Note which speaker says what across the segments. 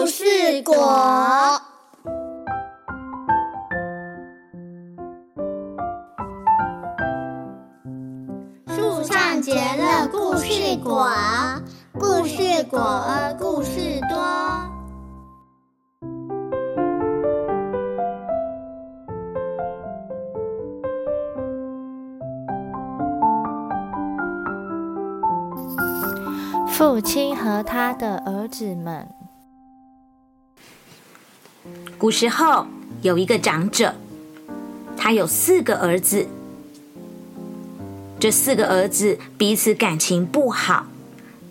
Speaker 1: 故事果。树上结了故事果，故事果，故事多。
Speaker 2: 父亲和他的儿子们。
Speaker 3: 古时候有一个长者，他有四个儿子。这四个儿子彼此感情不好，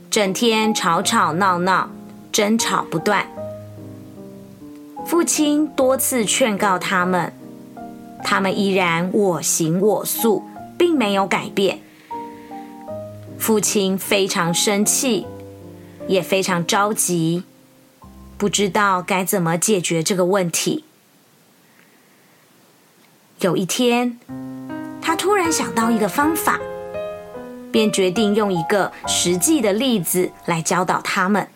Speaker 3: 整天吵吵闹闹，争吵不断。父亲多次劝告他们，他们依然我行我素，并没有改变。父亲非常生气，也非常着急，不知道该怎么解决这个问题。有一天，他突然想到一个方法，便决定用一个实际的例子来教导他们。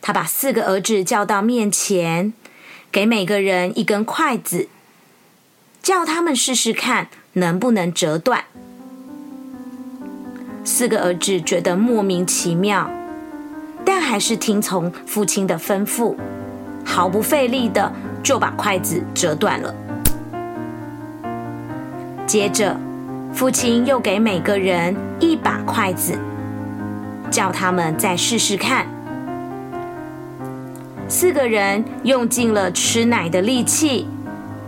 Speaker 3: 他把四个儿子叫到面前，给每个人一根筷子，叫他们试试看能不能折断。四个儿子觉得莫名其妙，还是听从父亲的吩咐，毫不费力的就把筷子折断了。接着，父亲又给每个人一把筷子，叫他们再试试看。四个人用尽了吃奶的力气，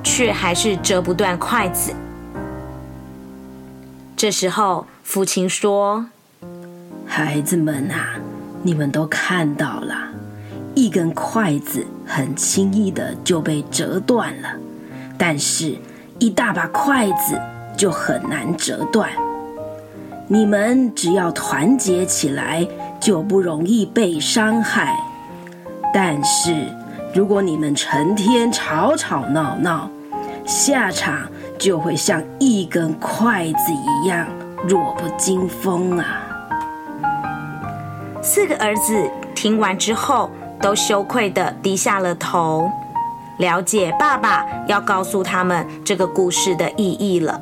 Speaker 3: 却还是折不断筷子。这时候，父亲说：“
Speaker 4: 孩子们啊，你们都看到了，一根筷子很轻易的就被折断了，但是，一大把筷子就很难折断。你们只要团结起来，就不容易被伤害。但是，如果你们成天吵吵闹闹，下场……”就会像一根筷子一样弱不禁风啊！
Speaker 3: 四个儿子听完之后，都羞愧的低下了头，了解爸爸要告诉他们这个故事的意义了。